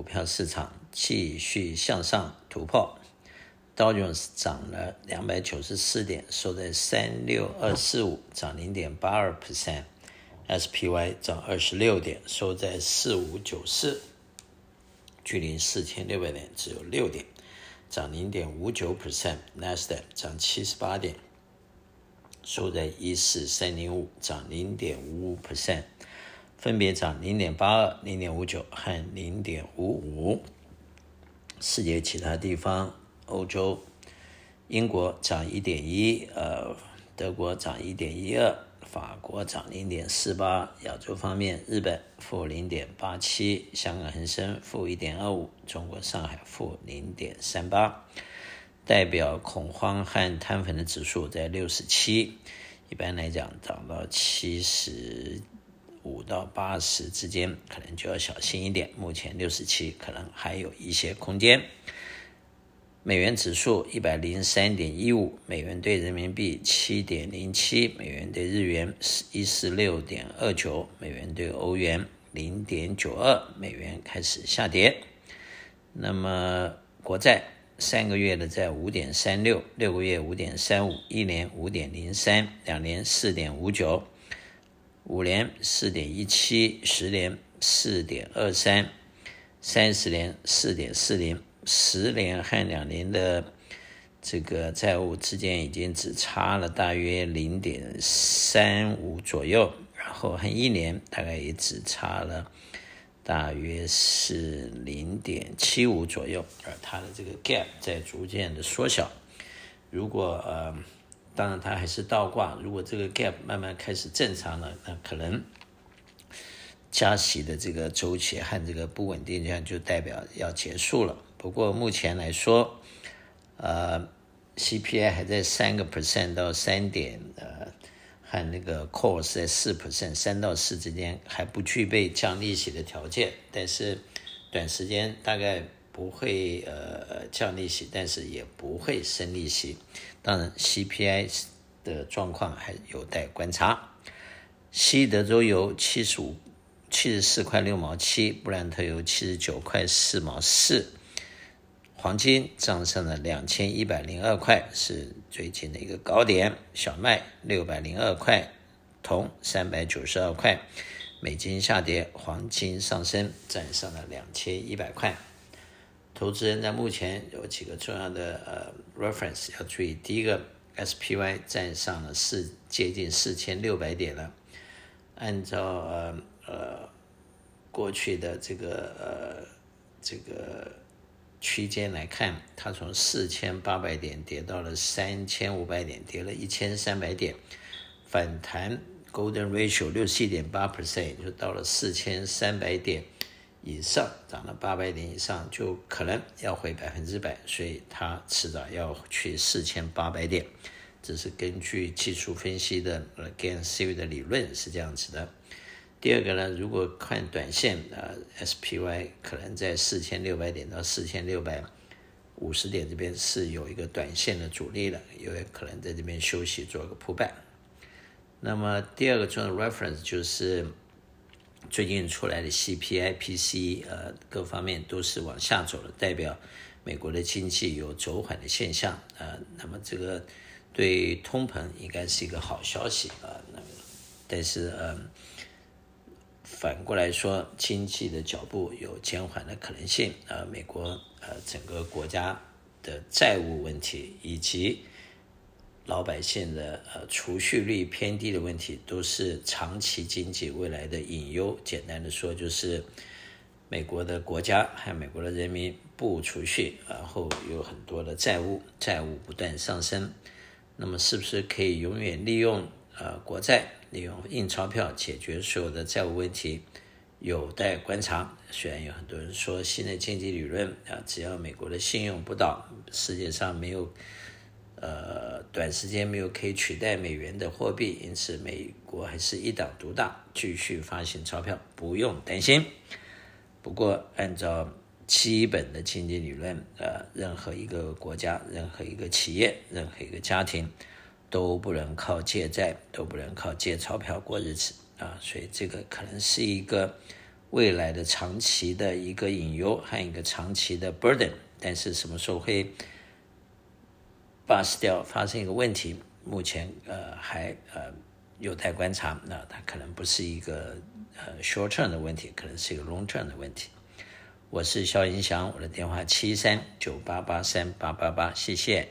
股票市场继续向上突破，道琼斯涨了两百九十四点，收在三六二四五，涨零点八二。percent；SPY 涨二十六点，收在四五九四，距离四千六百点只有六点，涨零点五九。percent；NASDAQ 涨七十八点，收在一四三零五，涨零点五五。percent。分别涨零点八二、零点五九和零点五五。世界其他地方，欧洲、英国涨一点一，呃，德国涨一点一二，法国涨零点四八。亚洲方面，日本负零点八七，香港恒生负一点二五，中国上海负零点三八。代表恐慌和贪粉的指数在六十七，一般来讲涨到七十。五到八十之间，可能就要小心一点。目前六十七，可能还有一些空间。美元指数一百零三点一五，美元兑人民币七点零七，美元兑日元一四六点二九，美元兑欧元零点九二，美元开始下跌。那么国债三个月的在五点三六，六个月五点三五，一年五点零三，两年四点五九。五年四点一七，十年四点二三，三十年四点四零，十年和两年的这个债务之间已经只差了大约零点三五左右，然后和一年大概也只差了大约是零点七五左右，而它的这个 gap 在逐渐的缩小。如果呃。当然，它还是倒挂。如果这个 gap 慢慢开始正常了，那可能加息的这个周期和这个不稳定，这样就代表要结束了。不过目前来说，呃，CPI 还在三个 percent 到三点，呃，和那个 core 在四 percent，三到四之间还不具备降利息的条件。但是短时间大概。不会呃降利息，但是也不会升利息。当然，CPI 的状况还有待观察。西德州油七十五七十四块六毛七，布兰特油七十九块四毛四，黄金涨上了两千一百零二块，是最近的一个高点。小麦六百零二块，铜三百九十二块，美金下跌，黄金上升，站上了两千一百块。投资人在目前有几个重要的呃 reference 要注意。第一个，SPY 站上了四接近四千六百点了。按照呃呃过去的这个呃这个区间来看，它从四千八百点跌到了三千五百点，跌了一千三百点，反弹 Golden Ratio 六十一点八 percent，就到了四千三百点。以上涨了八百点以上，就可能要回百分之百，所以它迟早要去四千八百点。这是根据技术分析的呃 Gann Series 的理论是这样子的。第二个呢，如果看短线啊，呃，SPY 可能在四千六百点到四千六百五十点这边是有一个短线的阻力的，有可能在这边休息做个 pullback。那么第二个重要的 reference 就是。最近出来的 CPI、PC 呃，各方面都是往下走的，代表美国的经济有走缓的现象，呃，那么这个对通膨应该是一个好消息啊。那么，但是呃，反过来说，经济的脚步有减缓的可能性，呃，美国呃整个国家的债务问题以及。老百姓的呃储蓄率偏低的问题，都是长期经济未来的隐忧。简单的说，就是美国的国家还有美国的人民不储蓄，然后有很多的债务，债务不断上升。那么，是不是可以永远利用呃国债，利用印钞票解决所有的债务问题？有待观察。虽然有很多人说新的经济理论啊，只要美国的信用不倒，世界上没有。呃，短时间没有可以取代美元的货币，因此美国还是一党独大，继续发行钞票，不用担心。不过，按照基本的经济理论，呃，任何一个国家、任何一个企业、任何一个家庭，都不能靠借债，都不能靠借钞票过日子啊。所以，这个可能是一个未来的长期的一个隐忧和一个长期的 burden，但是什么时候会 bust 掉，发生一个问题，目前呃还呃有待观察。那它可能不是一个呃 short term 的问题，可能是一个 long term 的问题。我是肖银祥，我的电话七三九八八三八八八，谢谢。